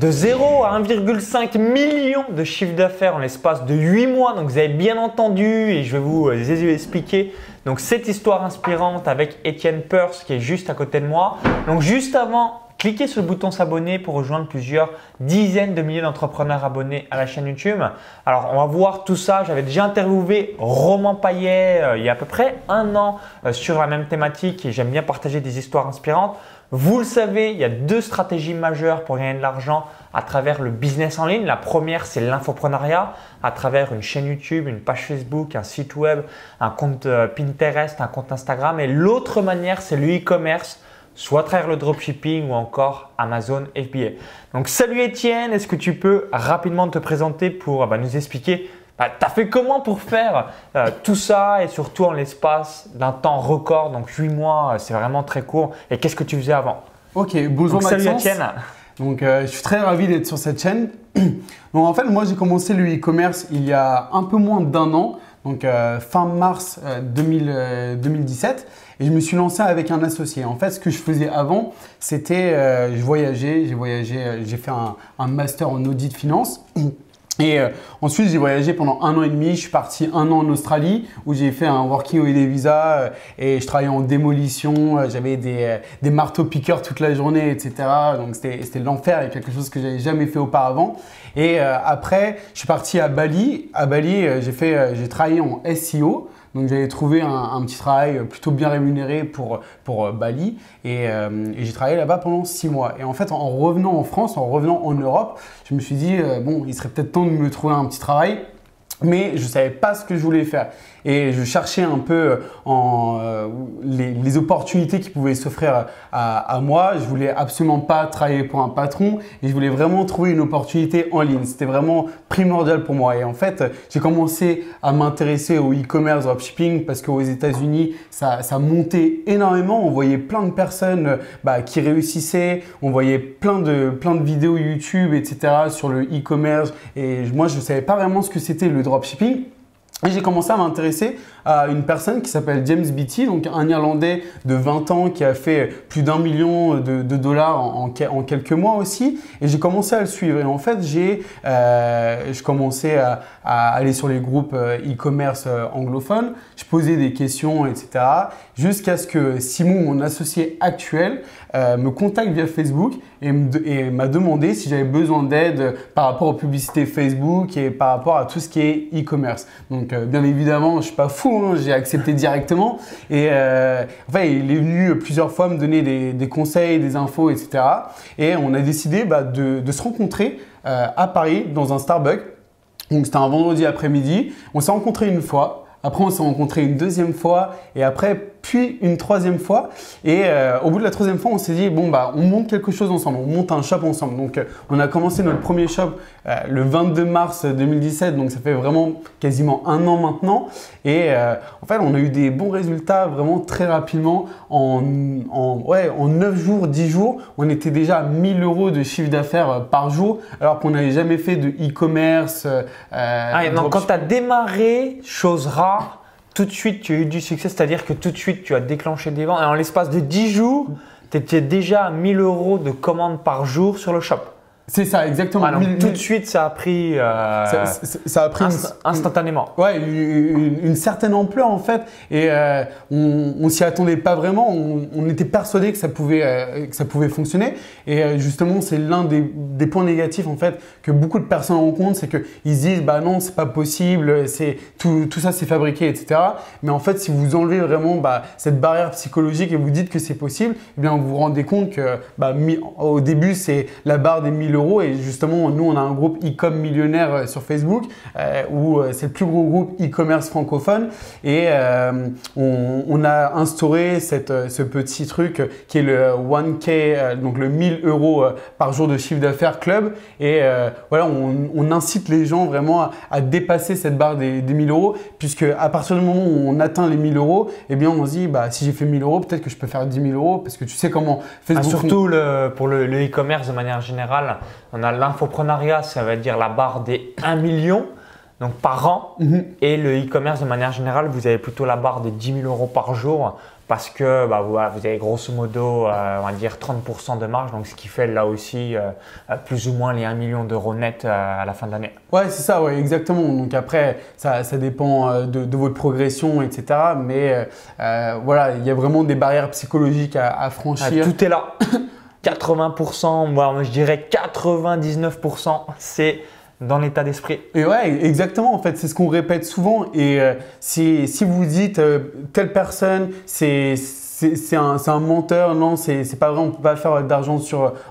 De 0 à 1,5 million de chiffre d'affaires en l'espace de 8 mois. Donc vous avez bien entendu et je vais vous euh, expliquer donc cette histoire inspirante avec Étienne Peirce qui est juste à côté de moi. Donc juste avant, cliquez sur le bouton s'abonner pour rejoindre plusieurs dizaines de milliers d'entrepreneurs abonnés à la chaîne YouTube. Alors on va voir tout ça. J'avais déjà interviewé Roman Payet euh, il y a à peu près un an euh, sur la même thématique et j'aime bien partager des histoires inspirantes. Vous le savez, il y a deux stratégies majeures pour gagner de l'argent à travers le business en ligne. La première, c'est l'infoprenariat à travers une chaîne YouTube, une page Facebook, un site web, un compte euh, Pinterest, un compte Instagram. Et l'autre manière, c'est le e-commerce, soit à travers le dropshipping ou encore Amazon FBA. Donc salut Étienne, est-ce que tu peux rapidement te présenter pour bah, nous expliquer tu as fait comment pour faire euh, tout ça et surtout en l'espace d'un temps record, donc 8 mois, euh, c'est vraiment très court. Et qu'est-ce que tu faisais avant Ok, bonjour Salut Etienne. Donc euh, je suis très ravi d'être sur cette chaîne. donc en fait, moi j'ai commencé le e-commerce il y a un peu moins d'un an, donc fin mars 2017 et je me suis lancé avec un associé. En fait, ce que je faisais avant, c'était je voyageais, j'ai voyagé, j'ai fait un, un, master en audit finance. Et euh, ensuite, j'ai voyagé pendant un an et demi. Je suis parti un an en Australie où j'ai fait un working holiday visa euh, et je travaillais en démolition. Euh, j'avais des, des marteaux piqueurs toute la journée, etc. Donc c'était l'enfer et quelque chose que j'avais jamais fait auparavant. Et après, je suis parti à Bali. À Bali, j'ai fait, j'ai travaillé en SEO. Donc j'avais trouvé un, petit travail plutôt bien rémunéré pour, pour euh, Bali euh, et, j'ai travaillé là-bas pendant six mois. Et en fait, en revenant en France, en revenant en Europe, je me suis dit, euh, bon, il serait peut-être temps de me trouver un petit travail mais je ne savais pas ce que je voulais faire. Et je cherchais un peu euh, euh, les, opportunités qui pouvaient s'offrir à, moi. Je voulais absolument pas travailler pour un patron et je voulais vraiment trouver une opportunité en ligne. C'était vraiment primordial pour moi. Et en fait, j'ai commencé à m'intéresser au e-commerce, dropshipping parce qu'aux États-Unis, ça, montait énormément. On voyait plein de personnes bah, qui réussissaient. On voyait plein de, plein de vidéos YouTube, etc. sur le e-commerce. Et moi, je ne savais pas vraiment ce que c'était le dropshipping. Et j'ai commencé à m'intéresser à une personne qui s'appelle James Beatty, donc un Irlandais de 20 ans qui a fait plus d'un million de, dollars en, quelques mois aussi. Et j'ai commencé à le suivre. Et en fait, j'ai euh, commencé à, aller sur les groupes euh, e-commerce euh, anglophones. Je posais des questions, etc. Jusqu'à ce que Simon, mon associé actuel, euh, me contacte via Facebook et m'a demandé si j'avais besoin d'aide par rapport aux publicités Facebook et par rapport à tout ce qui est e-commerce. Donc, bien évidemment, je ne suis pas fou Hein, j'ai accepté directement. Et euh, enfin, il est venu plusieurs fois me donner des, conseils, des infos, etc. Et on a décidé bah, de, se rencontrer euh, à Paris dans un Starbucks. Donc c'était un vendredi après-midi. On s'est rencontré une fois. Après, on s'est rencontré une deuxième fois. Et après, puis une troisième fois. Et euh, au bout de la troisième fois, on s'est dit, bon, bah, on monte quelque chose ensemble, on monte un shop ensemble. Donc, euh, on a commencé notre premier shop euh, le 22 mars 2017, donc ça fait vraiment quasiment un an maintenant. Et en fait, on a eu des bons résultats vraiment très rapidement. En, en, ouais, en 9 jours, 10 jours, on était déjà à 1000 euros de chiffre d'affaires par jour, alors qu'on n'avait jamais fait de e-commerce. ah, donc, quand tu as démarré, chose rare, tout de suite tu as eu du succès, c'est-à-dire que tout de suite tu as déclenché des ventes et en l'espace de 10 jours, tu étais déjà à 1000 euros de commandes par jour sur le shop. C'est ça, exactement. Ah, tout de suite, ça a pris. Euh, ça, a pris instantanément. Ouais, une, certaine ampleur en fait, et euh, on, on s'y attendait pas vraiment. On, était persuadé que ça pouvait euh, que ça pouvait fonctionner. Et justement, c'est l'un des, des, points négatifs en fait que beaucoup de personnes rencontrent, c'est qu'ils se disent bah non, c'est pas possible, c'est tout, tout ça c'est fabriqué, etc. Mais en fait, si vous enlevez vraiment bah, cette barrière psychologique et vous dites que c'est possible, eh bien vous vous rendez compte que bah, au début c'est la barre des 1000 et justement, nous, on a un groupe e-com millionnaire euh, sur Facebook euh, où euh, c'est le plus gros groupe e-commerce francophone. Et on, a instauré cette, ce petit truc qui est le 1K, donc le 1000 euros par jour de chiffre d'affaires club. Et voilà, on, incite les gens vraiment à, dépasser cette barre des, des 1000 euros, puisque à partir du moment où on atteint les 1000 euros, eh bien, on se dit, bah, si j'ai fait 1000 euros, peut-être que je peux faire 10 000 euros, parce que tu sais comment Facebook. Ah, surtout le, pour le e-commerce de manière générale, on a l'infoprenariat, ça veut dire la barre des 1 million. donc par an. Mhm. Et le e-commerce, de manière générale, vous avez plutôt la barre de 10 000 euros par jour parce que bah, vous, avez grosso modo, euh, on va dire 30% de marge, donc ce qui fait là aussi euh, euh, plus ou moins les 1 million d'euros net euh, à la fin de l'année. Ouais, c'est ça, ouais, exactement. Donc après, ça, ça dépend de, de votre progression, etc. Mais voilà, il y a vraiment des barrières psychologiques à, à Ah, franchir. tout est là. 80%, moi je dirais 99%, c'est dans l'état d'esprit. Et ouais, exactement. En fait, c'est ce qu'on répète souvent. Et euh, si, vous dites euh, telle personne, c'est c'est un, un menteur, non, c'est pas vrai, on peut pas faire d'argent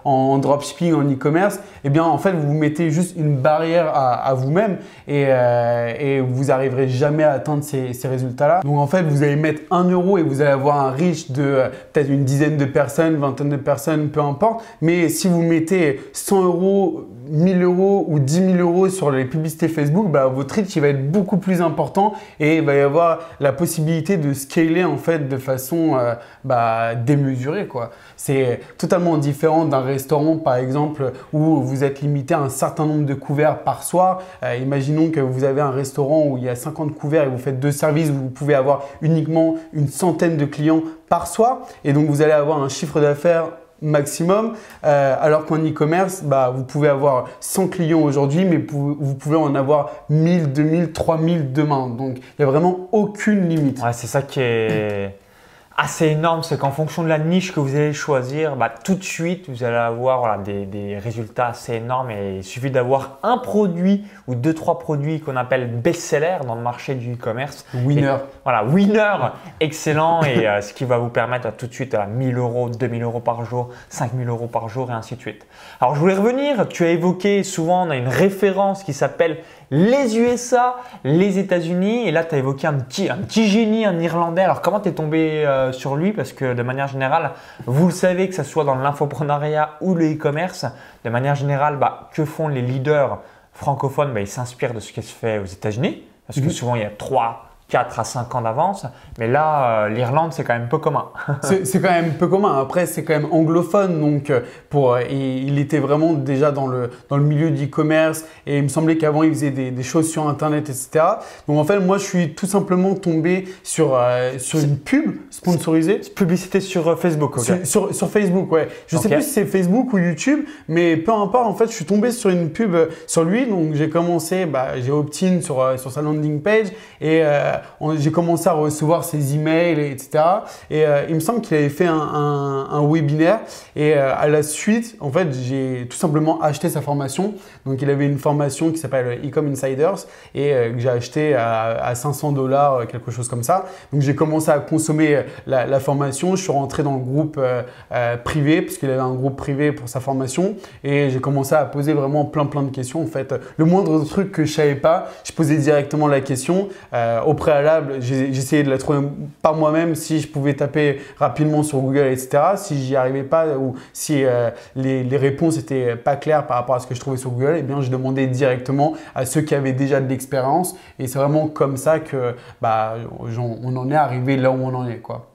en, dropshipping, en e-commerce. Eh bien, en fait, vous mettez juste une barrière à, vous-même et, euh, et vous arriverez jamais à atteindre ces, résultats-là. Donc, en fait, vous allez mettre 1 euro et vous allez avoir un reach de euh, peut-être une dizaine de personnes, vingtaine de personnes, peu importe. Mais si vous mettez 100 euros 1000 euros ou 10 000 euros sur les publicités Facebook, bah, votre reach va être beaucoup plus important et il va y avoir la possibilité de scaler en fait de façon euh, bah, démesurée. quoi. C'est totalement différent d'un restaurant par exemple où vous êtes limité à un certain nombre de couverts par soir. Euh, imaginons que vous avez un restaurant où il y a 50 couverts et vous faites deux services, vous pouvez avoir uniquement une centaine de clients par soir et donc vous allez avoir un chiffre d'affaires maximum, euh, alors qu'en e-commerce, bah, vous pouvez avoir 100 clients aujourd'hui, mais vous pouvez en avoir 1000, 2000, 3000 demain. Donc, il n'y a vraiment aucune limite. C'est ça qui est assez énorme, c'est qu'en fonction de la niche que vous allez choisir, bah, tout de suite, vous allez avoir voilà, des, des résultats assez énormes et il suffit d'avoir un produit ou deux, trois produits qu'on appelle best-seller dans le marché du e-commerce. Winner. Et voilà, winner, excellent et euh, ce qui va vous permettre à tout de suite à 1000 euros, 2000 euros par jour, 5000 euros par jour et ainsi de suite. Alors je voulais revenir, tu as évoqué souvent, on a une référence qui s'appelle les USA, les États-Unis et là tu as évoqué un petit, un petit génie, un Irlandais. Alors comment tu es tombé euh, sur lui? Parce que de manière générale, vous le savez que ce soit dans l'infoprenariat ou le e-commerce, de manière générale, bah, que font les leaders francophones? Bah, Ils s'inspirent de ce qui se fait aux États-Unis parce que Mhm. souvent il y a 3, 4 à 5 ans d'avance. Mais là, euh, l'Irlande, c'est quand même peu commun. C'est quand même peu commun. Après, c'est quand même anglophone. Donc, euh, pour, euh, il, était vraiment déjà dans le, dans le milieu du e-commerce. Et il me semblait qu'avant, il faisait des, des choses sur Internet, etc. Donc, en fait, moi, je suis tout simplement tombé sur, euh, sur une pub sponsorisée. Publicité sur Facebook, ok. Sur, sur- sur Facebook, ouais. Je sais Ok. plus si c'est Facebook ou YouTube, mais peu importe, en fait, je suis tombé sur une pub sur lui. Donc, j'ai commencé, bah, j'ai opt-in sur, sur sa landing page et euh, j'ai commencé à recevoir ses emails, et etc. Et euh, il me semble qu'il avait fait un, webinaire. Et euh, à la suite, en fait, j'ai tout simplement acheté sa formation. Donc, il avait une formation qui s'appelle Ecom Insiders et euh, que j'ai acheté à, à 500 dollars, quelque chose comme ça. Donc, j'ai commencé à consommer euh, la, la formation. Je suis rentré dans le groupe euh, euh, privé parce qu'il avait un groupe privé pour sa formation et j'ai commencé à poser vraiment plein plein de questions. En fait, le moindre truc que je savais pas, je posais directement la question. Euh, au préalable, j'ai- j'essayais de la trouver par moi-même si je pouvais taper rapidement sur Google, etc. Si j'y arrivais pas ou si euh, les, réponses étaient pas claires par rapport à ce que je trouvais sur Google, eh bien, je demandais directement à ceux qui avaient déjà de l'expérience. Et c'est vraiment comme ça que bah, on en est arrivé là où on en est, quoi.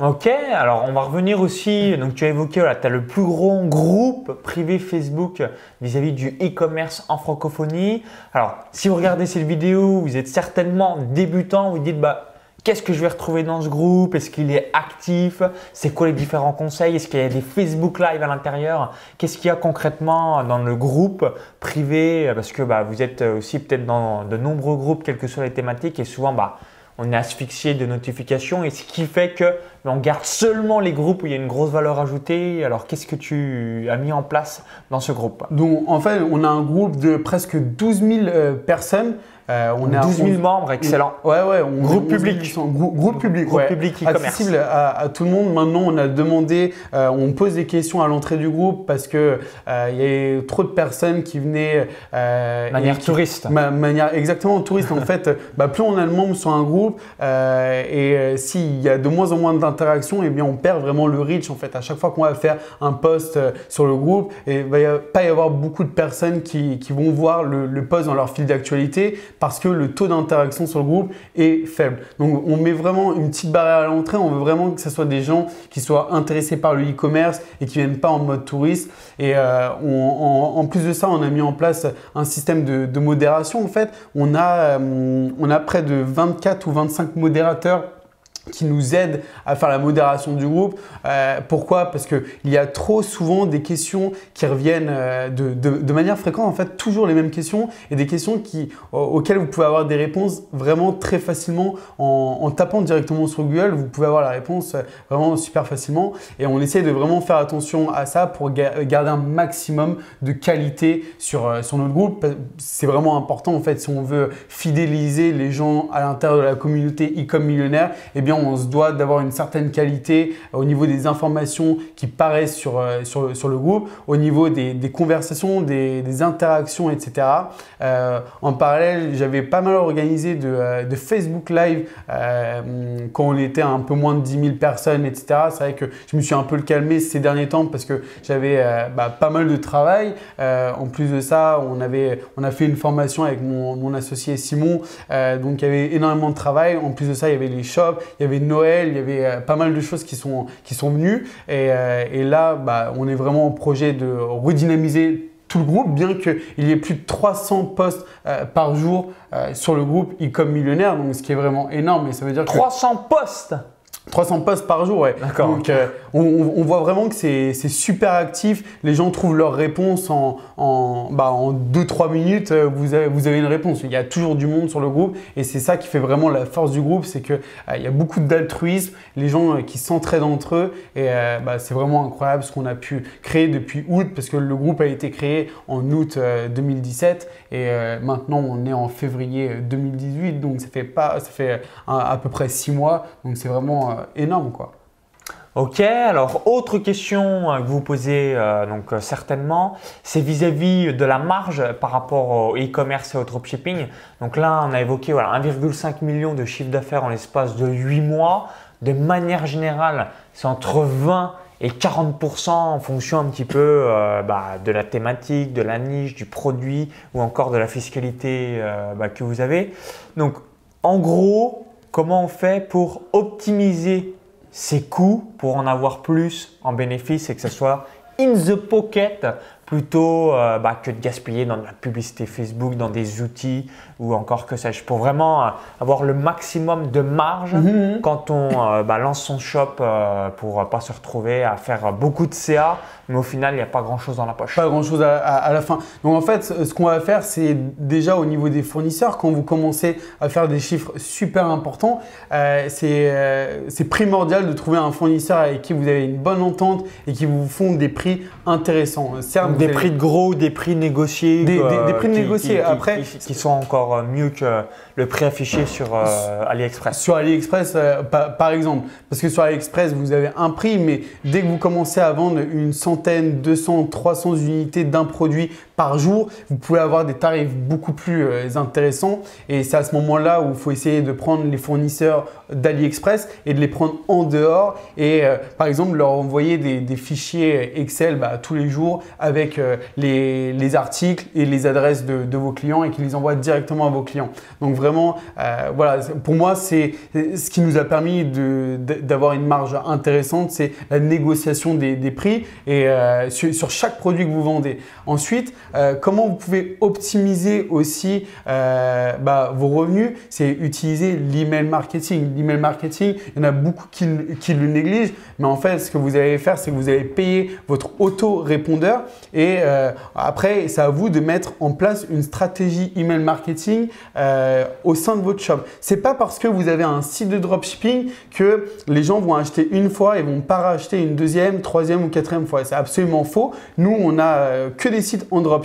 Ok, alors on va revenir aussi. Donc, tu as évoqué, voilà, tu as le plus gros groupe privé Facebook vis-à-vis du e-commerce en francophonie. Alors, si vous regardez cette vidéo, vous êtes certainement débutant, vous dites, bah, Qu'est-ce que je vais retrouver dans ce groupe? Est-ce qu'il est actif? C'est quoi les différents conseils? Est-ce qu'il y a des Facebook Live à l'intérieur? Qu'est-ce qu'il y a concrètement dans le groupe privé? Parce que bah, vous êtes aussi peut-être dans de nombreux groupes, quelles que soient les thématiques, et souvent bah, on est asphyxié de notifications, et ce qui fait que on garde seulement les groupes où il y a une grosse valeur ajoutée. Alors qu'est-ce que tu as mis en place dans ce groupe? Donc, en fait, on a un groupe de presque 12 000 euh, personnes. Euh, on est à 12 000 11 membres, excellent. Ouais, ouais. On, Groupe 11 public. 800. Grou- groupe public, Groupe ouais. public e-commerce. Accessible à, à tout le monde. Maintenant, on a demandé, euh, on pose des questions à l'entrée du groupe parce que euh, il y a trop de personnes qui venaient. Euh, manière et touriste. Ma- manière exactement touriste. en fait, bah, plus on a de membres sur un groupe et s'il y a de moins en moins d'interactions, eh bien, on perd vraiment le reach. En fait, à chaque fois qu'on va faire un post sur le groupe, et il va y a- pas y avoir beaucoup de personnes qui, qui vont voir le, le post dans leur fil d'actualité parce que le taux d'interaction sur le groupe est faible. Donc on met vraiment une petite barrière à l'entrée, on veut vraiment que ce soit des gens qui soient intéressés par le e-commerce et qui viennent pas en mode touriste. Et euh, en, plus de ça, on a mis en place un système de, modération. En fait, on a, euh, on a près de 24 ou 25 modérateurs qui nous aide à faire la modération du groupe. Euh, pourquoi? Parce qu'il y a trop souvent des questions qui reviennent euh, de, de, manière fréquente, en fait, toujours les mêmes questions et des questions auxquelles vous pouvez avoir des réponses vraiment très facilement en, en, tapant directement sur Google. Vous pouvez avoir la réponse euh, vraiment super facilement et on essaie de vraiment faire attention à ça pour garder un maximum de qualité sur, sur notre groupe. C'est vraiment important en fait si on veut fidéliser les gens à l'intérieur de la communauté e-com millionnaire, eh bien on se doit d'avoir une certaine qualité au niveau des informations qui paraissent sur, euh, sur, le groupe, au niveau des, conversations, des, interactions, etc. Euh, en parallèle, j'avais pas mal organisé de, euh, Facebook Live quand on était un peu moins de 10 000 personnes, etc. C'est vrai que je me suis un peu calmé ces derniers temps parce que j'avais bah, pas mal de travail. en plus de ça, on, avait, on a fait une formation avec mon associé Simon, donc il y avait énormément de travail. En plus de ça, il y avait les shops, il y avait Noël, il y avait euh, pas mal de choses qui sont, venues. Et, euh, là, bah, on est vraiment en projet de redynamiser tout le groupe, bien qu'il y ait plus de 300 posts euh, par jour sur le groupe e-com millionnaire, donc ce qui est vraiment énorme. Et ça veut dire 300 posts 300 posts par jour, ouais. D'accord. Donc, euh, on, voit vraiment que c'est super actif. Les gens trouvent leur réponse en, en, bah, en 2-3 minutes. Euh, vous avez, vous avez une réponse. Il y a toujours du monde sur le groupe. Et c'est ça qui fait vraiment la force du groupe. C'est qu'il euh, y a beaucoup d'altruisme. Les gens qui s'entraident entre eux. Et bah, c'est vraiment incroyable ce qu'on a pu créer depuis août. Parce que le groupe a été créé en août 2017. Et maintenant, on est en février 2018. Donc, ça fait, pas, ça fait à, peu près 6 mois. Donc, c'est vraiment énorme quoi. Ok, alors autre question euh, que vous posez euh, donc certainement, c'est vis-à-vis de la marge par rapport au e-commerce et au dropshipping. Donc là, on a évoqué voilà, 1,5 million de chiffre d'affaires en l'espace de 8 mois. De manière générale, c'est entre 20 et 40% en fonction un petit peu bah, de la thématique, de la niche, du produit ou encore de la fiscalité bah, que vous avez. Donc en gros, comment on fait pour optimiser ses coûts pour en avoir plus en bénéfice et que ce soit in the pocket plutôt euh, bah, que de gaspiller dans de la publicité Facebook, dans des outils ou encore que sais-je, pour vraiment euh, avoir le maximum de marge mhm. quand on euh, bah, lance son shop pour pas se retrouver à faire beaucoup de CA, mais au final, il n'y a pas grand-chose dans la poche. Pas grand-chose à, la fin. Donc en fait, ce qu'on va faire, c'est déjà au niveau des fournisseurs, quand vous commencez à faire des chiffres super importants, c'est primordial de trouver un fournisseur avec qui vous avez une bonne entente et qui vous font des prix intéressants. Certes, des prix de gros, des prix négociés. Des, prix négociés. Après, qui, sont encore euh, mieux que le prix affiché sur euh, AliExpress. Sur AliExpress, euh, par, exemple. Parce que sur AliExpress, vous avez un prix, mais dès que vous commencez à vendre une centaine, 200, 300 unités d'un produit par jour, vous pouvez avoir des tarifs beaucoup plus intéressants. Et c'est à ce moment-là où il faut essayer de prendre les fournisseurs d'AliExpress et de les prendre en dehors. Et par exemple, leur envoyer des, fichiers Excel bah, tous les jours avec euh, les, articles et les adresses de, vos clients et qui les envoient directement à vos clients. Donc vraiment, euh, voilà, pour moi, c'est ce qui nous a permis d'avoir une marge intéressante, c'est la négociation des, prix et euh, sur, chaque produit que vous vendez. Ensuite, comment vous pouvez optimiser aussi bah, vos revenus, c'est utiliser l'email marketing. L'email marketing, il y en a beaucoup qui, le négligent, mais en fait, ce que vous allez faire, c'est que vous allez payer votre auto-répondeur et euh, après, c'est à vous de mettre en place une stratégie email marketing euh, au sein de votre shop. C'est pas parce que vous avez un site de dropshipping que les gens vont acheter une fois et vont pas racheter une deuxième, troisième ou quatrième fois. C'est absolument faux. Nous, on a euh, que des sites en dropshipping.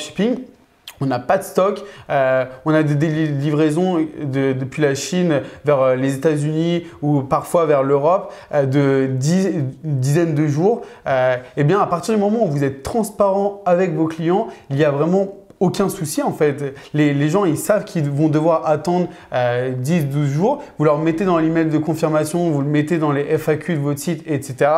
On n'a pas de stock, euh, on a des, livraisons depuis la Chine vers euh, les États-Unis ou parfois vers l'Europe euh, de dizaines de jours. et eh bien, à partir du moment où vous êtes transparent avec vos clients, il y a vraiment aucun souci en fait. Les, gens, ils savent qu'ils vont devoir attendre 10-12 jours. Vous leur mettez dans l'email de confirmation, vous le mettez dans les FAQ de votre site, etc.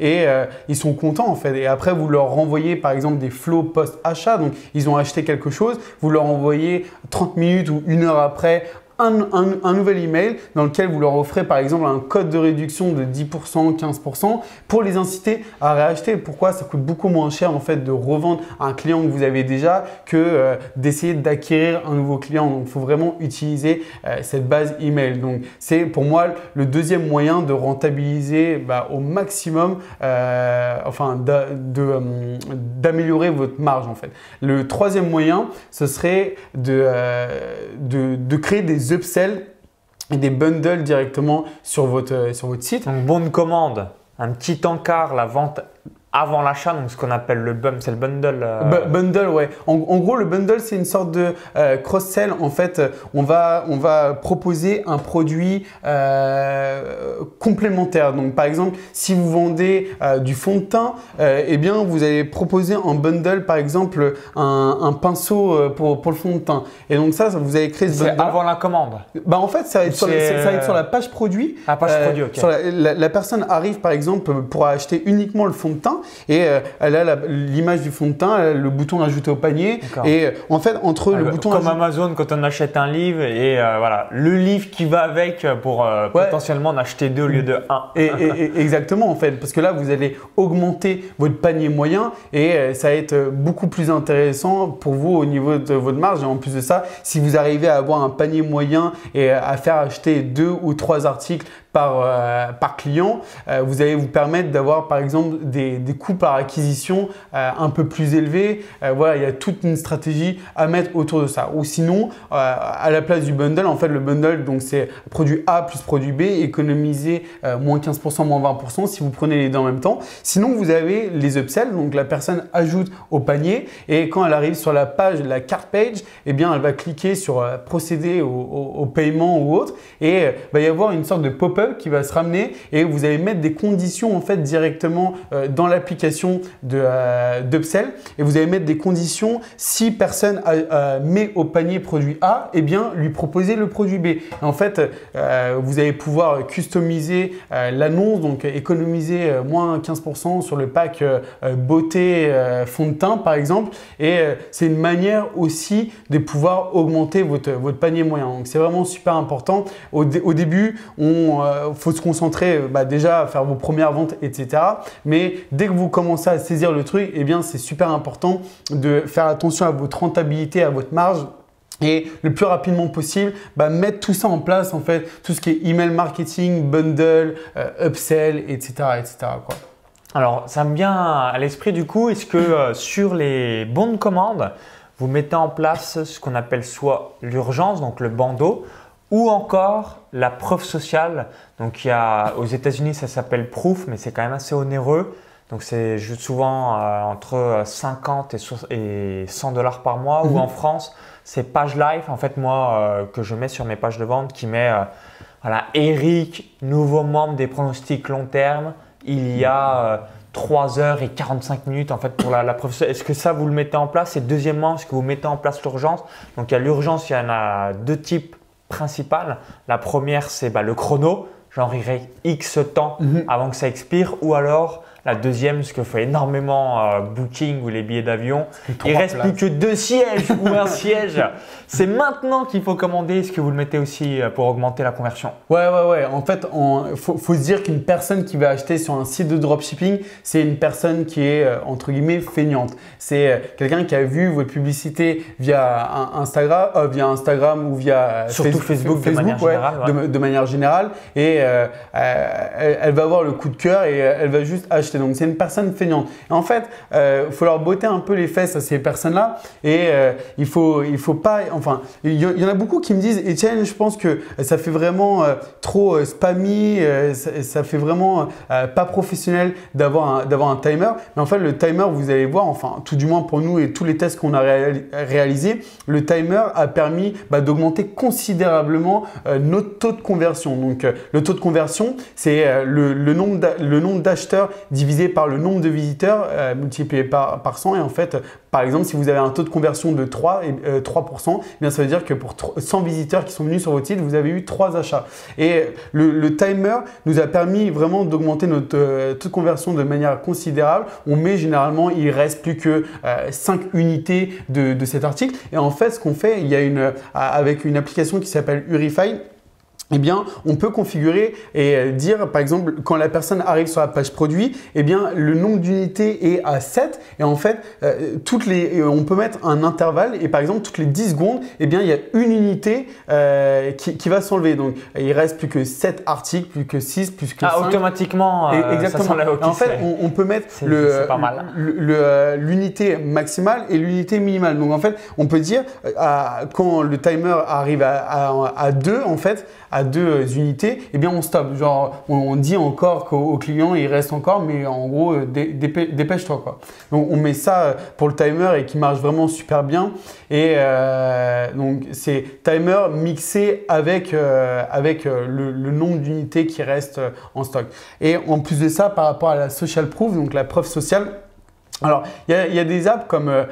Et ils sont contents en fait. Et après, vous leur renvoyez par exemple des flows post-achat. Donc, ils ont acheté quelque chose, vous leur envoyez 30 minutes ou une heure après un, nouvel email dans lequel vous leur offrez par exemple un code de réduction de 10%, 15% pour les inciter à réacheter. Pourquoi? Ça coûte beaucoup moins cher en fait de revendre un client que vous avez déjà que euh, d'essayer d'acquérir un nouveau client. Donc il faut vraiment utiliser euh, cette base email. Donc c'est pour moi le deuxième moyen de rentabiliser bah, au maximum, euh, enfin d'améliorer votre marge en fait. Le troisième moyen, ce serait de, de créer des upsells et des bundles directement sur votre, sur votre site. Donc, bon de commande, un petit encart, la vente avant l'achat, donc ce qu'on appelle le bum, c'est le bundle. Euh. Bundle, ouais. En, gros, le bundle, c'est une sorte de euh, cross-sell. En fait, on va, on va proposer un produit euh, complémentaire. Donc, par exemple, si vous vendez du fond de teint, eh bien, vous allez proposer en bundle, par exemple, un, pinceau pour, pour, le fond de teint. Et donc, ça, vous allez créer ce bundle. avant la commande bah, En fait, ça va, être sur, ça va être sur la page produit. La page produit, ok. la, la personne arrive, par exemple, pour acheter uniquement le fond de teint et euh, elle a l'image du fond de teint, le bouton ajouté au panier. Et euh, en fait, entre le bouton. Comme Amazon, quand on achète un livre et euh, voilà, le livre qui va avec pour potentiellement en acheter deux au lieu de un. Et, exactement, en fait, parce que là, vous allez augmenter votre panier moyen et ça va être beaucoup plus intéressant pour vous au niveau de votre marge. Et en plus de ça, si vous arrivez à avoir un panier moyen et à faire acheter deux ou trois articles par, euh, par client, euh, vous allez vous permettre d'avoir par exemple des, des, coûts par acquisition euh, un peu plus élevés. voilà, il y a toute une stratégie à mettre autour de ça. Ou sinon, à la place du bundle, en fait, le bundle, donc c'est produit A plus produit B, économiser moins 15%, moins 20% si vous prenez les deux en même temps. Sinon, vous avez les upsells, donc la personne ajoute au panier et quand elle arrive sur la page, la carte page, eh bien, elle va cliquer sur procéder au, au, paiement ou autre et il va y avoir une sorte de pop-up qui va se ramener et vous allez mettre des conditions en fait directement euh, dans l'application de euh, d'Upsell et vous allez mettre des conditions si personne met au panier produit A, et eh bien lui proposer le produit B. en fait, euh, vous allez pouvoir customiser l'annonce, donc économiser moins 15% sur le pack beauté fond de teint par exemple et c'est une manière aussi de pouvoir augmenter votre, panier moyen. Donc c'est vraiment super important. Au, au début, on, euh, faut se concentrer bah, déjà à faire vos premières ventes, etc. Mais dès que vous commencez à saisir le truc, eh bien c'est super important de faire attention à votre rentabilité, à votre marge et le plus rapidement possible, bah, mettre tout ça en place, en fait, tout ce qui est email marketing, bundle, euh, upsell, etc. etc. Alors, ça me vient à l'esprit du coup, est-ce que euh, sur les bons de commande, vous mettez en place ce qu'on appelle soit l'urgence, donc le bandeau, ou encore la preuve sociale. Donc il y a, aux États-Unis, ça s'appelle proof, mais c'est quand même assez onéreux. Donc c'est juste souvent euh, entre 50 et 100 dollars par mois. Ou mhm. en France, c'est Page Life, en fait moi, euh, que je mets sur mes pages de vente, qui met, euh, voilà, Eric, nouveau membre des pronostics long terme. Il y a 3 heures et 45 minutes en fait pour la, la preuve. Est-ce que ça vous le mettez en place? Et deuxièmement, est-ce que vous mettez en place l'urgence? Donc il y a l'urgence, il y en a deux types principales. La première, c'est bah, le chrono, genre il X temps mhm. avant que ça expire, ou alors la deuxième, ce que fait énormément euh, Booking ou les billets d'avion, il reste plus que deux sièges ou un siège. C'est maintenant qu'il faut commander. Est-ce que vous le mettez aussi euh, pour augmenter la conversion? Ouais, ouais, ouais. En fait, il faut, se dire qu'une personne qui va acheter sur un site de dropshipping, c'est une personne qui est euh, entre guillemets feignante. C'est quelqu'un qui a vu votre publicité via Instagram, via Instagram ou via surtout Facebook, de manière générale. De, manière générale, et elle, elle va avoir le coup de cœur et elle va juste acheter donc c'est une personne feignante. Et en fait, il euh, faut leur botter un peu les fesses à ces personnes-là. Et euh, il faut, il faut pas. Enfin, il y, en a beaucoup qui me disent, Etienne, je pense que ça fait vraiment euh, trop spammy, ça, fait vraiment pas professionnel d'avoir un, d'avoir un timer. Mais en fait, le timer, vous allez voir, enfin, tout du moins pour nous et tous les tests qu'on a réalisés, le timer a permis bah, d'augmenter considérablement notre taux de conversion. Donc, le taux de conversion, c'est le, le nombre d'acheteurs divisé divisé par le nombre de visiteurs multiplié par, par 100. Et en fait, par exemple, si vous avez un taux de conversion de 3, et, 3% eh bien, ça veut dire que pour 100 visiteurs qui sont venus sur votre site, vous avez eu 3 achats. Et le, timer nous a permis vraiment d'augmenter notre taux de conversion de manière considérable. On met généralement, il reste plus que 5 unités de, de cet article. Et en fait, ce qu'on fait, il y a une, avec une application qui s'appelle Urify, eh bien, on peut configurer et euh, dire, par exemple, quand la personne arrive sur la page produit, eh bien, le nombre d'unités est à 7 et en fait, euh, toutes les, on peut mettre un intervalle et par exemple, toutes les 10 secondes, eh bien, il y a une unité euh, qui, va s'enlever. Donc, il reste plus que 7 articles, plus que 6, plus que ah, automatiquement, et, exactement. en fait, on, peut mettre l'unité maximale et l'unité minimale. Donc, en fait, on peut dire, quand le timer arrive à, à 2, en fait, à deux unités, eh bien on stoppe. Genre, on, dit encore qu'au client il reste encore, mais en gros, euh, dépêche-toi quoi. Donc on met ça euh, pour le timer et qui marche vraiment super bien. Et euh, donc c'est timer mixé avec, avec le, le, nombre d'unités qui restent en stock. Et en plus de ça, par rapport à la social proof, donc la preuve sociale, alors, il y, a des apps comme euh,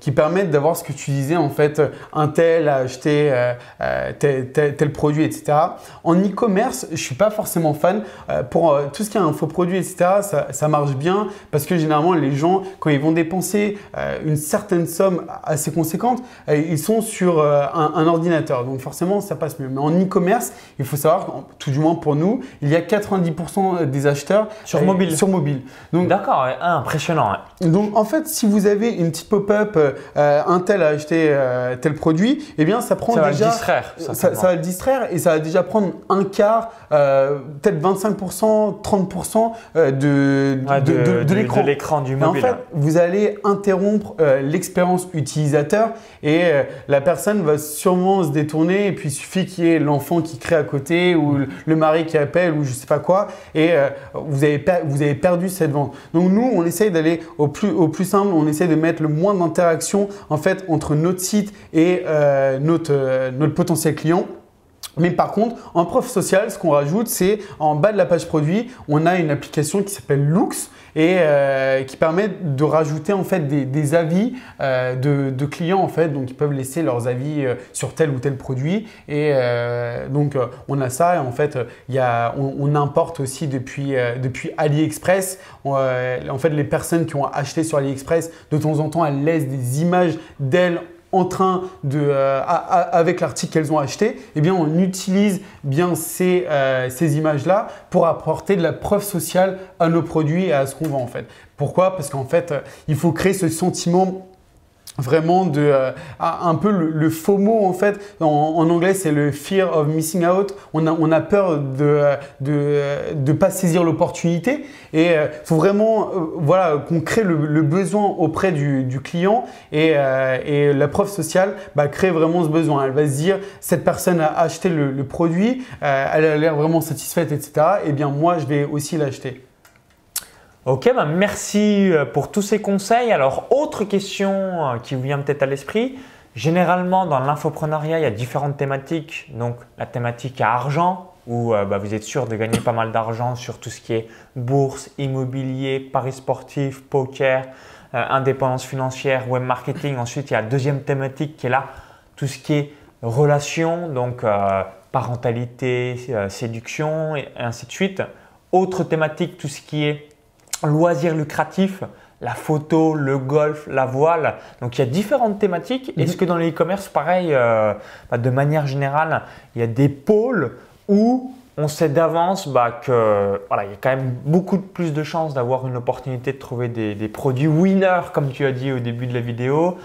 qui permettent d'avoir ce que tu disais, en fait, un tel a acheté euh, euh, tel, produit, etc. En e-commerce, je suis pas forcément fan. Euh, pour tout ce qui est infoproduit, etc., ça, ça, marche bien parce que généralement, les gens, quand ils vont dépenser une certaine somme assez conséquente, ils sont sur un, un, ordinateur. Donc, forcément, ça passe mieux. Mais en e-commerce, il faut savoir, tout du moins pour nous, il y a 90% des acheteurs sur mobile. Sur mobile. D'accord, impressionnant. Donc en fait, si vous avez une petite pop-up, euh, un tel a acheté euh, tel produit, eh bien ça prend déjà. Va le distraire, ça, va le distraire et ça va déjà prendre un quart, euh, peut-être 25%, 30% de, de, de, l'écran. du mobile. en fait, vous allez interrompre l'expérience utilisateur et la personne va sûrement se détourner et puis il suffit qu'il y ait l'enfant qui crée à côté ou le mari qui appelle ou je sais pas quoi et vous, avez vous avez perdu cette vente. Donc nous, on essaye d'aller au plus, simple, on essaie de mettre le moins d'interaction en fait entre notre site et euh, notre, euh, notre potentiel client. Mais par contre, en preuve sociale, ce qu'on rajoute, c'est en bas de la page produit, on a une application qui s'appelle Looks et euh, qui permet de rajouter en fait des, avis euh, de, clients en fait, donc ils peuvent laisser leurs avis euh, sur tel ou tel produit. Et donc on a ça et en fait il on, importe aussi depuis, depuis AliExpress. en fait les personnes qui ont acheté sur AliExpress, de temps en temps elles laissent des images d'elles en train de, euh, avec l'article qu'elles ont acheté, eh bien on utilise bien ces, euh, ces images-là pour apporter de la preuve sociale à nos produits et à ce qu'on vend en fait. Pourquoi? Parce qu'en fait, euh, il faut créer ce sentiment vraiment de euh, un peu le, le, FOMO en fait. En, anglais c'est le fear of missing out. On a, on a peur de de, de pas saisir l'opportunité. Et euh, faut vraiment euh, voilà qu'on crée le, le, besoin auprès du, du client. Et, et, la preuve sociale bah, crée vraiment ce besoin. Elle va se dire cette personne a acheté le, le produit elle a l'air vraiment satisfaite etc et eh bien moi je vais aussi l'acheter Ok, bah merci euh, pour tous ces conseils. Alors, autre question euh, qui vous vient peut-être à l'esprit. Généralement, dans l'infoprenariat, il y a différentes thématiques. Donc, la thématique à argent, où euh, bah, vous êtes sûr de gagner pas mal d'argent sur tout ce qui est bourse, immobilier, paris sportif, poker, indépendance financière, web marketing. Ensuite, il y a la deuxième thématique qui est là, tout ce qui est relations, donc parentalité, séduction et ainsi de suite. Autre thématique, tout ce qui est loisirs lucratifs, la photo, le golf, la voile. Donc il y a différentes thématiques. Est-ce mhm. que dans le e-commerce, pareil, euh, bah, de manière générale, il y a des pôles où on sait d'avance bah, que voilà, il y a quand même beaucoup plus de chances d'avoir une opportunité de trouver des, produits winners, comme tu as dit au début de la vidéo.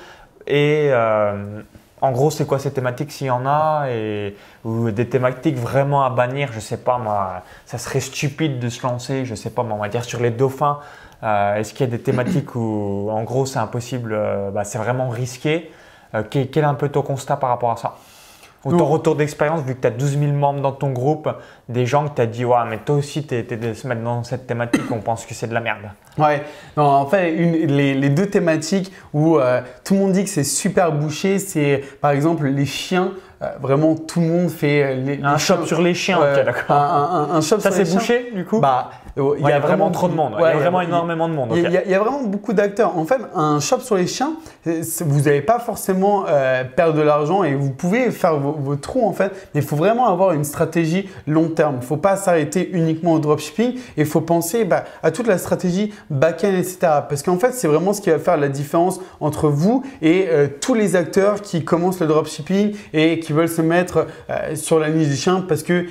Et euh, en gros, c'est quoi ces thématiques s'il y en a et, Ou des thématiques vraiment à bannir Je sais pas, moi, ça serait stupide de se lancer, je sais pas, moi, on va dire sur les dauphins. Euh, est-ce qu'il y a des thématiques où, en gros, c'est impossible, euh, bah, c'est vraiment risqué? Euh, quel, est un peu ton constat par rapport à ça? Ou ton retour d'expérience, vu que tu as 12 000 membres dans ton groupe, des gens que tu as dit, ouais, mais toi aussi, tu es, de se mettre dans cette thématique, on pense que c'est de la merde. Ouais, non, en fait, les, deux thématiques où euh, tout le monde dit que c'est super bouché, c'est par exemple les chiens. Euh, vraiment, tout le monde fait les, un shop sur les chiens, ok, d'accord. Un, un, shop Ça, c'est bouché, du coup? Bah, il y, a vraiment trop de monde. il y a vraiment énormément de monde. Il y, a vraiment beaucoup d'acteurs. En fait, un shop sur les chiens, vous n'allez pas forcément euh, perdre de l'argent et vous pouvez faire vos, trous en fait. Mais il faut vraiment avoir une stratégie long terme. Il ne faut pas s'arrêter uniquement au dropshipping. Il faut penser bah, à toute la stratégie back-end, etc. Parce qu'en fait, c'est vraiment ce qui va faire la différence entre vous et euh, tous les acteurs qui commencent le dropshipping et qui veulent se mettre euh, sur la niche des chiens parce qu'ils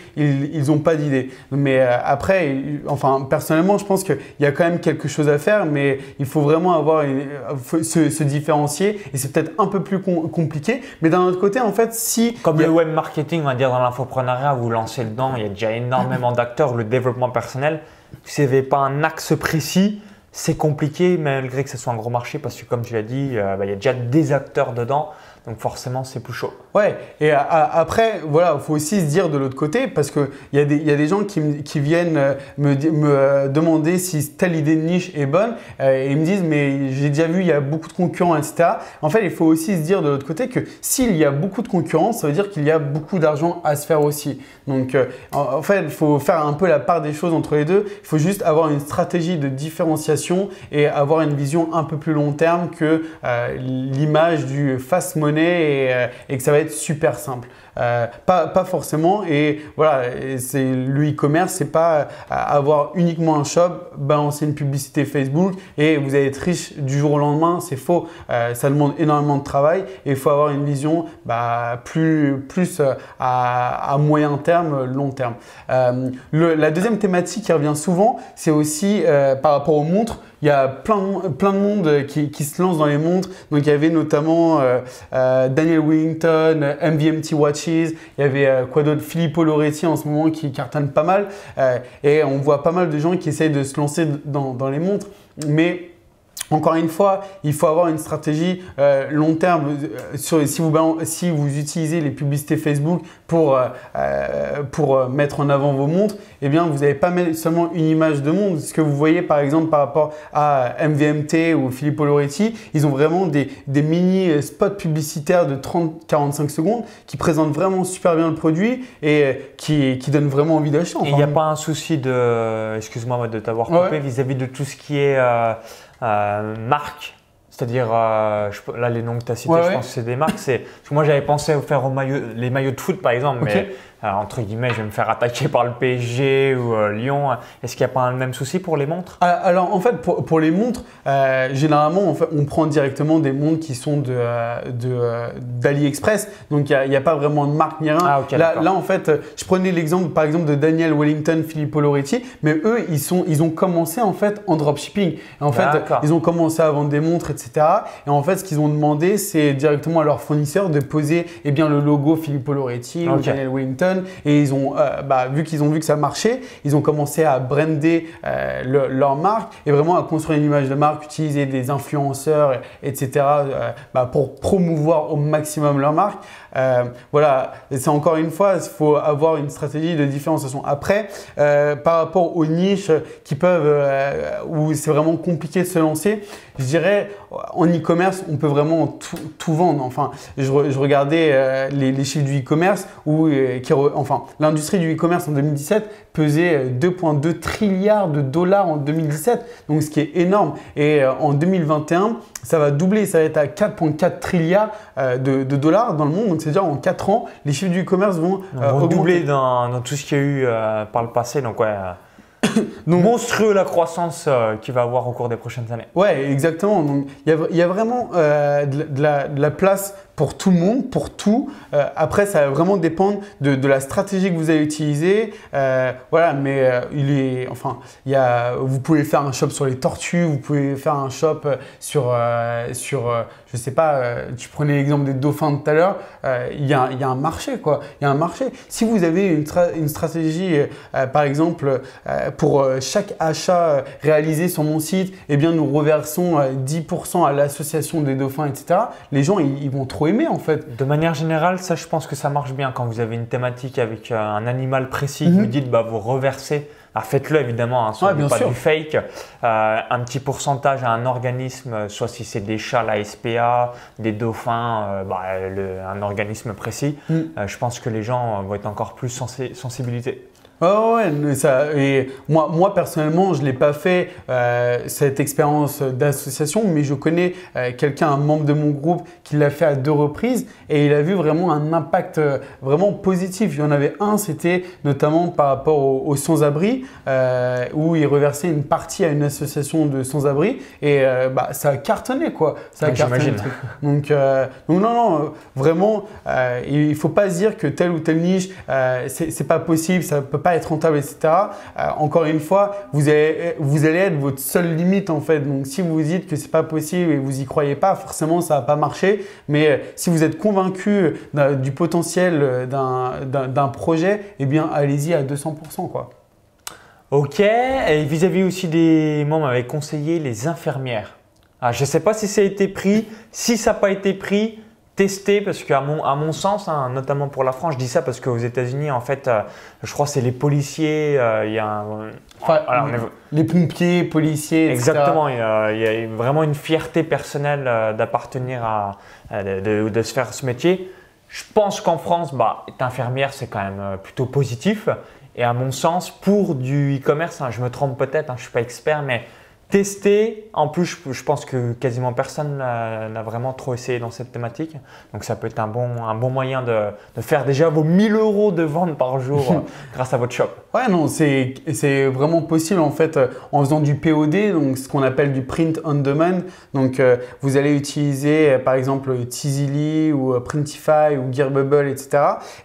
n'ont pas d'idée. Mais après, enfin, personnellement, je pense qu'il y a quand même quelque chose à faire, mais il faut vraiment avoir se, différencier et c'est peut-être un peu plus compliqué. Mais d'un autre côté, en fait, si. Comme le web marketing, on va dire dans l'infoprenariat, vous lancez dedans, il y a déjà énormément d'acteurs, le développement personnel. Si vous n'avez pas un axe précis, c'est compliqué malgré que ce soit un gros marché parce que comme tu l'as dit, euh, bah, il y a déjà des acteurs dedans. Donc forcément, c'est plus chaud. Ouais, et après, voilà, il faut aussi se dire de l'autre côté, parce qu'il y, a des, y a des gens qui, viennent euh, me, me, euh, demander si telle idée de niche est bonne, euh, et ils me disent, mais j'ai déjà vu, il y a beaucoup de concurrents, etc. En fait, il faut aussi se dire de l'autre côté que s'il y a beaucoup de concurrents, ça veut dire qu'il y a beaucoup d'argent à se faire aussi. Donc, en, fait, il faut faire un peu la part des choses entre les deux. Il faut juste avoir une stratégie de différenciation et avoir une vision un peu plus long terme que l'image du fast money euh, et, que ça va être super simple. Euh, pas, forcément. Et voilà, c'est le e-commerce, c'est pas euh, avoir uniquement un shop, balancer une publicité Facebook et vous allez être riche du jour au lendemain. C'est faux. ça demande énormément de travail et il faut avoir une vision bah, plus, plus à, moyen terme, long terme. la deuxième thématique qui revient souvent, c'est aussi par rapport aux montres il y a plein, plein de monde qui, se lance dans les montres. Donc il y avait notamment euh, euh, Daniel Wellington, MVMT Il y avait euh, quoi d'autre Filippo Loretti en ce moment qui cartonne pas mal. et on voit pas mal de gens qui essayent de se lancer dans les montres. Mais encore une fois, il faut avoir une stratégie euh, long terme. Euh, sur, si, vous, si vous utilisez les publicités Facebook pour, euh, pour mettre en avant vos montres, eh bien, vous n'avez pas seulement une image de montre. Ce que vous voyez par exemple par rapport à MVMT ou Filippo Loretti, ils ont vraiment des, des mini spots publicitaires de 30-45 secondes qui présentent vraiment super bien le produit et qui, qui donnent vraiment envie d'acheter. il n'y a pas un souci de, excuse-moi de t'avoir coupé, vis-à-vis de tout ce qui est euh, marque c'est-à-dire, euh, là, les noms que tu as cités, je pense que c'est des marques. C'est, parce que moi, j'avais pensé à faire les maillots de foot, par exemple, mais euh, entre guillemets, je vais me faire attaquer par le PSG ou euh, Lyon. Est-ce qu'il n'y a pas le même souci pour les montres? Alors, en fait, pour, pour les montres, généralement, on, fait, on, prend directement des montres qui sont de, d'AliExpress. Donc, il n'y a, a, pas vraiment de marque ni rien. Ah, là, là, en fait, je prenais l'exemple, par exemple, de Daniel Wellington, Filippo Loretti, mais eux, ils, sont, ils ont commencé, en fait, en dropshipping. En fait, ils ont commencé à vendre des montres, etc. Et en fait, ce qu'ils ont demandé, c'est directement à leur fournisseur de poser eh bien, le logo Filippo Loretti ou Daniel Wellington. Et ils ont, euh, bah, vu qu'ils ont vu que ça marchait, ils ont commencé à brander euh, leur marque et vraiment à construire une image de marque, utiliser des influenceurs, etc. Euh, bah, pour promouvoir au maximum leur marque. voilà, c'est encore une fois, il faut avoir une stratégie de différenciation. Après, par rapport aux niches qui peuvent, où c'est vraiment compliqué de se lancer, je dirais en e-commerce, on peut vraiment tout, vendre. Enfin, je, regardais euh, les, chiffres du e-commerce où, euh, enfin, l'industrie du e-commerce en 2017 pesait 2,2 euh, trilliards de dollars en 2017, donc ce qui est énorme. Et en 2021, ça va doubler, ça va être à 4,4 trilliards de, dollars dans le monde. Donc c'est-à-dire en 4 ans, les chiffres du e-commerce vont, doubler dans, dans, tout ce qu'il y a eu par le passé. Donc ouais. monstrueux la croissance euh, qu'il va avoir au cours des prochaines années. Ouais, exactement. Donc il y, a vraiment euh, de, la, place pour tout le monde, pour tout. Euh, après, ça va vraiment dépendre de, la stratégie que vous allez utiliser. voilà, mais il est, enfin, il y a, vous pouvez faire un shop sur les tortues, vous pouvez faire un shop sur, sur je sais pas, tu prenais l'exemple des dauphins de tout à l'heure, il y, a, y, a un marché, quoi. Il y a un marché. Si vous avez une, stratégie, par exemple, pour euh, chaque achat euh, réalisé sur mon site, eh bien, nous reversons 10% euh, à l'association des dauphins, etc. Les gens, ils, vont trop aimer en fait. De manière générale, ça, je pense que ça marche bien quand vous avez une thématique avec un animal précis, vous mhm. dites, bah, vous reversez. faites-le évidemment, hein, soit pas du fake. un petit pourcentage à un organisme, soit si c'est des chats, la SPA, des dauphins, bah, un organisme précis. Mm. je pense que les gens vont être encore plus sensibilisés. Oh ouais, ça, et moi, moi personnellement, je ne l'ai pas fait euh, cette expérience d'association, mais je connais euh, quelqu'un, un membre de mon groupe, qui l'a fait à deux reprises et il a vu vraiment un impact euh, vraiment positif. Il y en avait un, c'était notamment par rapport aux, sans-abri, où il reversait une partie à une association de sans-abri et bah, ça a cartonné quoi. Ça a cartonné. Donc, donc non, non, vraiment, il ne faut pas se dire que telle ou telle niche, c'est pas possible, ça peut pas être rentable, etc. Euh, encore une fois, vous allez, vous allez être votre seule limite en fait. Donc si vous vous dites que c'est pas possible et vous y croyez pas, forcément ça va pas marcher. Mais euh, si vous êtes convaincu du potentiel d'un projet, eh bien allez-y à 200% quoi. Ok, et vis-à-vis aussi des membres m'avaient conseillé les infirmières. Ah, je ne sais pas si ça a été pris. Si ça n'a pas été pris, tester parce qu'à mon, à mon sens, hein, notamment pour la France, je dis ça parce qu'aux États-Unis, en fait, euh, je crois que c'est les policiers, euh, il y a les pompiers, policiers, etc. Exactement, il y, a, vraiment une fierté personnelle euh, d'appartenir à, de, de, se faire ce métier. Je pense qu'en France, bah, être infirmière, c'est quand même plutôt positif. Et à mon sens, pour du e-commerce, hein, je me trompe peut-être, hein, je ne suis pas expert, mais Tester, en plus, je, pense que quasiment personne n'a vraiment trop essayé dans cette thématique. Donc, ça peut être un bon, un bon moyen de, de faire déjà vos 1000 euros de vente par jour euh, grâce à votre shop. Ouais, non, c'est vraiment possible en fait euh, en faisant du POD, donc ce qu'on appelle du print on demand. Donc, euh, vous allez utiliser par exemple Tizily ou Printify ou Gearbubble, etc.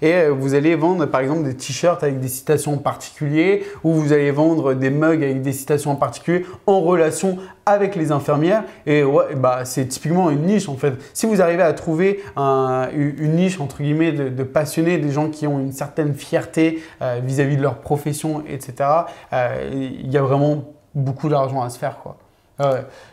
Et vous allez vendre par exemple des t-shirts avec des citations en particulier ou vous allez vendre des mugs avec des citations en particulier en relation avec les infirmières. Et ouais, bah, c'est typiquement une niche en fait. Si vous arrivez à trouver une niche entre guillemets de, passionnés, des gens qui ont une certaine fierté euh, vis-à-vis de leur profession, etc., euh, il y a vraiment beaucoup d'argent à se faire. quoi.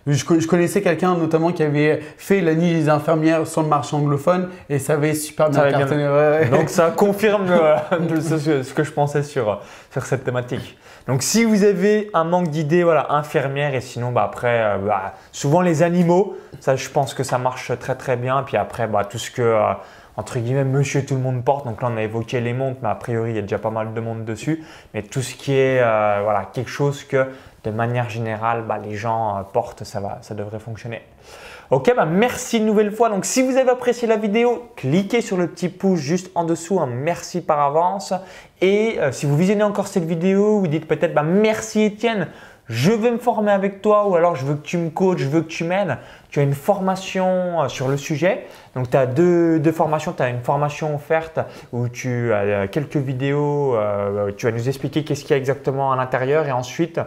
Je, connaissais quelqu'un notamment qui avait fait la niche des infirmières sur le marché anglophone et ça avait super bien cartonné. Donc ça confirme ce, que je pensais sur, sur cette thématique. Donc si vous avez un manque d'idées, voilà, infirmière et sinon bah, après, euh, bah, souvent les animaux, ça je pense que ça marche très très bien. Puis après, bah, tout ce que euh, entre guillemets monsieur tout le monde porte. Donc là on a évoqué les montres, mais a priori il y a déjà pas mal de monde dessus. Mais tout ce qui est euh, voilà, quelque chose que de manière générale bah, les gens portent, ça, va, ça devrait fonctionner. Ok, bah merci une nouvelle fois. Donc si vous avez apprécié la vidéo, cliquez sur le petit pouce juste en dessous. Un merci par avance. Et euh, si vous visionnez encore cette vidéo, vous dites peut-être bah, merci Étienne je veux me former avec toi ou alors je veux que tu me coaches, je veux que tu m'aides. Tu as une formation euh, sur le sujet. Donc, tu as deux, formations. Tu as une formation offerte où tu as euh, quelques vidéos. Euh, tu vas nous expliquer qu'est-ce qu'il y a exactement à l'intérieur. Et ensuite,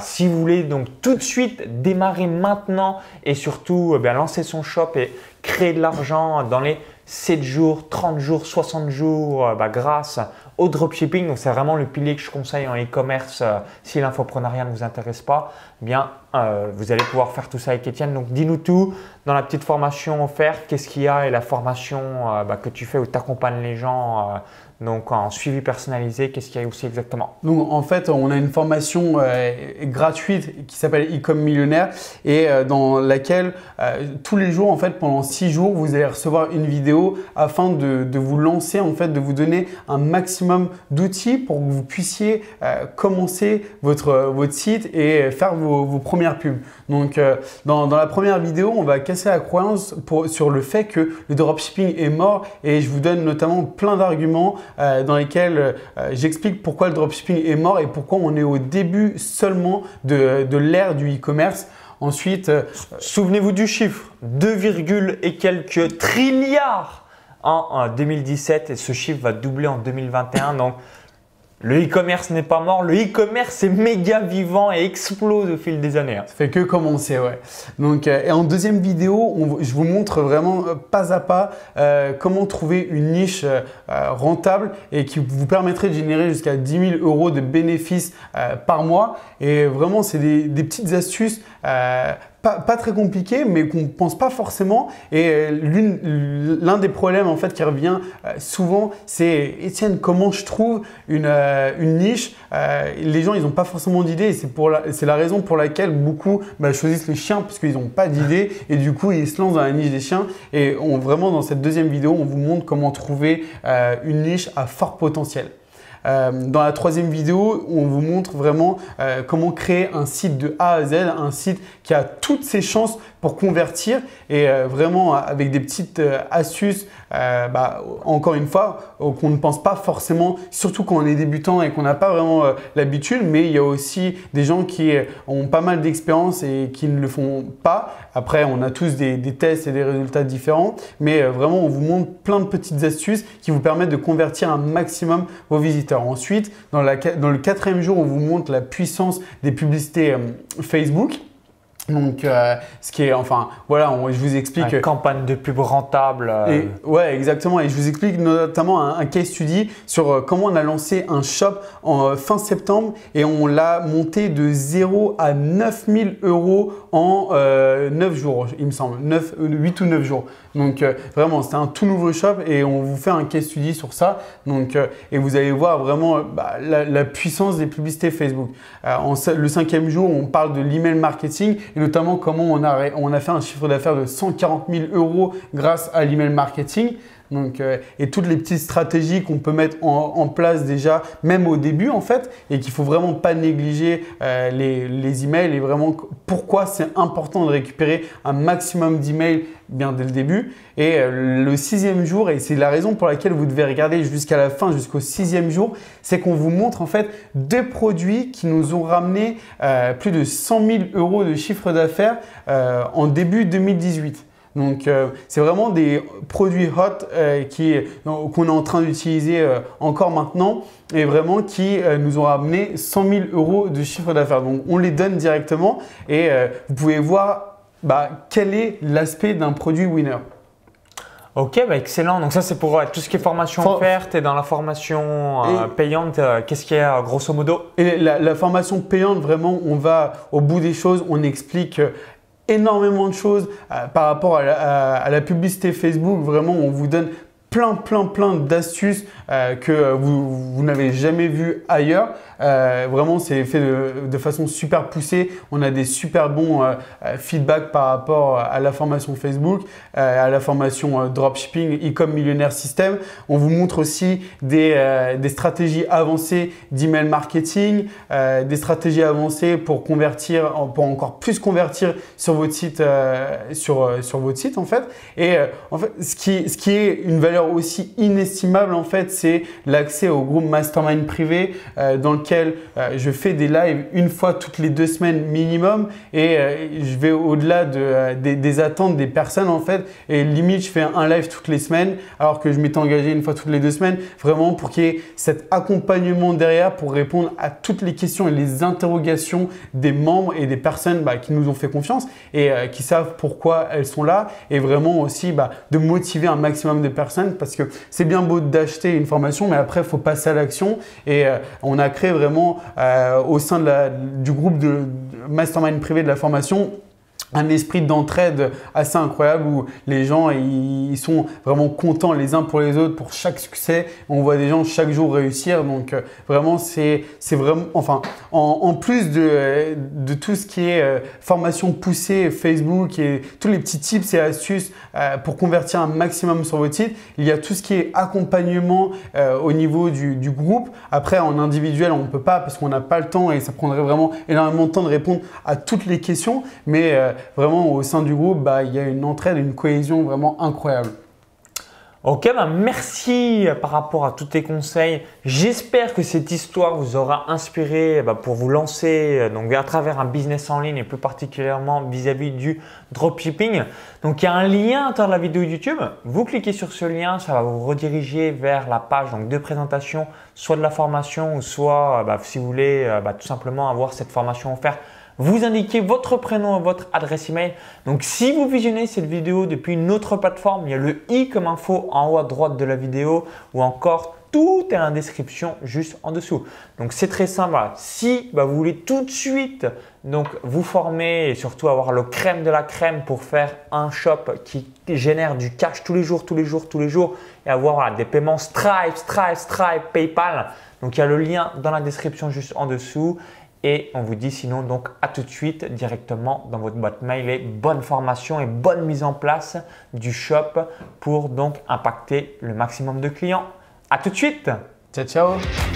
si vous voulez donc tout de suite démarrer maintenant et surtout eh lancer son shop et créer de l'argent dans les 7 jours, 30 jours, 60 jours bah, grâce au dropshipping. Donc, c'est vraiment le pilier que je conseille en e-commerce. Euh, si l'infoprenariat ne vous intéresse pas, eh bien, euh, vous allez pouvoir faire tout ça avec Étienne. Donc, dis-nous tout dans la petite formation offerte. Qu'est-ce qu'il y a et la formation euh, bah, que tu fais où tu accompagnes les gens donc en suivi personnalisé, qu'est-ce qu'il y a aussi exactement? Donc en fait, on a une formation euh, gratuite qui s'appelle Ecom Millionnaire et euh, dans laquelle euh, tous les jours, en fait, pendant six jours, vous allez recevoir une vidéo afin de, vous lancer, en fait, de vous donner un maximum d'outils pour que vous puissiez commencer votre, votre site et faire vos, premières pubs. Donc dans, la première vidéo, on va casser la croyance sur le fait que le dropshipping est mort et je vous donne notamment plein d'arguments euh, dans lesquels euh, j'explique pourquoi le dropshipping est mort et pourquoi on est au début seulement de, l'ère du e-commerce. Ensuite, euh, souvenez-vous du chiffre 2, et quelques trilliards en 2017 et ce chiffre va doubler en 2021. Donc, le e-commerce n'est pas mort, le e-commerce est méga vivant et explose au fil des années. Hein. Ça fait que commencer, ouais. Donc, euh, et en deuxième vidéo, je vous montre vraiment euh, pas à pas euh, comment trouver une niche rentable et qui vous permettrait de générer jusqu'à 10 000 euros de bénéfices par mois. Et vraiment, c'est des, petites astuces pas, très compliqué, mais qu'on ne pense pas forcément. Et euh, l'un des problèmes en fait qui revient euh, souvent, c'est Étienne, comment je trouve une, euh, une niche? Les gens, ils n'ont pas forcément d'idée. C'est la, la raison pour laquelle beaucoup bah, choisissent les chiens parce qu'ils n'ont pas d'idée et du coup ils se lancent dans la niche des chiens. Et on, vraiment dans cette deuxième vidéo, on vous montre comment trouver une niche à fort potentiel. Dans la troisième vidéo, on vous montre vraiment comment créer un site de A à Z, un site qui a toutes ses chances convertir et vraiment avec des petites astuces, bah, encore une fois, qu'on ne pense pas forcément, surtout quand on est débutant et qu'on n'a pas vraiment l'habitude, mais il y a aussi des gens qui ont pas mal d'expérience et qui ne le font pas. Après, on a tous des, tests et des résultats différents, mais euh, vraiment, on vous montre plein de petites astuces qui vous permettent de convertir un maximum vos visiteurs. Ensuite, dans, dans le quatrième jour, on vous montre la puissance des publicités euh, Facebook. Donc, euh, ce qui est, enfin, voilà, je vous explique. Une campagne de pub rentable. Euh. ouais, exactement. Et je vous explique notamment un, case study sur euh, comment on a lancé un shop en fin septembre et on l'a monté de 0 à 9000 euros en 9 jours, il me semble. 9, 8 ou 9 jours. Donc, vraiment, c'était un tout nouveau shop et on vous fait un case study sur ça. Donc, et vous allez voir vraiment bah, la, puissance des publicités Facebook. En, le cinquième jour, on parle de l'email marketing et notamment comment on a, fait un chiffre d'affaires de 140 000 euros grâce à l'email marketing. Donc, euh, et toutes les petites stratégies qu'on peut mettre en, place déjà, même au début en fait, et qu'il faut vraiment pas négliger euh, les, les, emails et vraiment pourquoi c'est important de récupérer un maximum d'emails bien dès le début. Et euh, le sixième jour, et c'est la raison pour laquelle vous devez regarder jusqu'à la fin, jusqu'au sixième jour, c'est qu'on vous montre en fait deux produits qui nous ont ramené plus de 100 000 euros de chiffre d'affaires en début 2018. Donc, euh, c'est vraiment des produits hot euh, qu'on est en train d'utiliser euh, encore maintenant et vraiment qui nous ont ramené 100 000 euros de chiffre d'affaires. Donc, on les donne directement et vous pouvez voir bah, quel est l'aspect d'un produit winner. Ok, bah excellent. Donc ça c'est pour tout ce qui est formation offerte et dans la formation payante, qu'est-ce qu'il y a grosso modo? Et la, la, formation payante, vraiment, on va au bout des choses, on explique énormément de choses euh, par rapport à la, publicité Facebook. Vraiment, on vous donne plein, plein, plein d'astuces euh, que vous, n'avez jamais vues ailleurs. Euh, vraiment, c'est fait de, façon super poussée. On a des super bons euh, feedbacks par rapport à la formation Facebook, à la formation dropshipping, e-com millionnaire system. On vous montre aussi des, des stratégies avancées d'email marketing, des stratégies avancées pour convertir, pour encore plus convertir sur votre site, en fait. Et en fait, ce qui est une valeur aussi inestimable en fait, c'est l'accès au groupe mastermind privé dans le euh, je fais des lives une fois toutes les deux semaines minimum et euh, je vais au-delà de, euh, des, attentes des personnes en fait. Et limite, je fais un live toutes les semaines alors que je m'étais engagé une fois toutes les deux semaines vraiment pour qu'il y ait cet accompagnement derrière pour répondre à toutes les questions et les interrogations des membres et des personnes bah, qui nous ont fait confiance et qui savent pourquoi elles sont là et vraiment aussi bah, de motiver un maximum de personnes parce que c'est bien beau d'acheter une formation mais après il faut passer à l'action. Et on a créé vraiment euh, au sein du groupe de mastermind privé de la formation un esprit d'entraide assez incroyable où les gens ils sont vraiment contents les uns pour les autres pour chaque succès. On voit des gens chaque jour réussir. Donc euh, vraiment c'est vraiment enfin en, plus de, de, tout ce qui est euh, formation poussée Facebook et tous les petits tips et astuces euh, pour convertir un maximum sur votre site, il y a tout ce qui est accompagnement au niveau du, du, groupe. Après en individuel on ne peut pas parce qu'on n'a pas le temps et ça prendrait vraiment énormément de temps de répondre à toutes les questions. Mais vraiment au sein du groupe, bah, il y a une entraide, une cohésion vraiment incroyable. Ok, bah merci par rapport à tous tes conseils. J'espère que cette histoire vous aura inspiré bah, pour vous lancer euh, donc, à travers un business en ligne et plus particulièrement vis-à-vis du dropshipping. Donc il y a un lien dans la vidéo YouTube. Vous cliquez sur ce lien, ça va vous rediriger vers la page donc, de présentation, soit de la formation ou soit bah, si vous voulez euh, bah, tout simplement avoir cette formation offerte vous indiquez votre prénom et votre adresse email. Donc si vous visionnez cette vidéo depuis une autre plateforme, il y a le i comme info en haut à droite de la vidéo ou encore tout est en description juste en dessous. Donc c'est très simple. Si bah, vous voulez tout de suite vous former et surtout avoir le crème de la crème pour faire un shop qui génère du cash tous les jours, tous les jours, tous les jours et avoir des paiements Stripe, Stripe, Stripe, PayPal. Donc il y a le lien dans la description juste en dessous et on vous dit sinon donc à tout de suite directement dans votre boîte mail et bonne formation et bonne mise en place du shop pour donc impacter le maximum de clients. À tout de suite. Ciao ciao.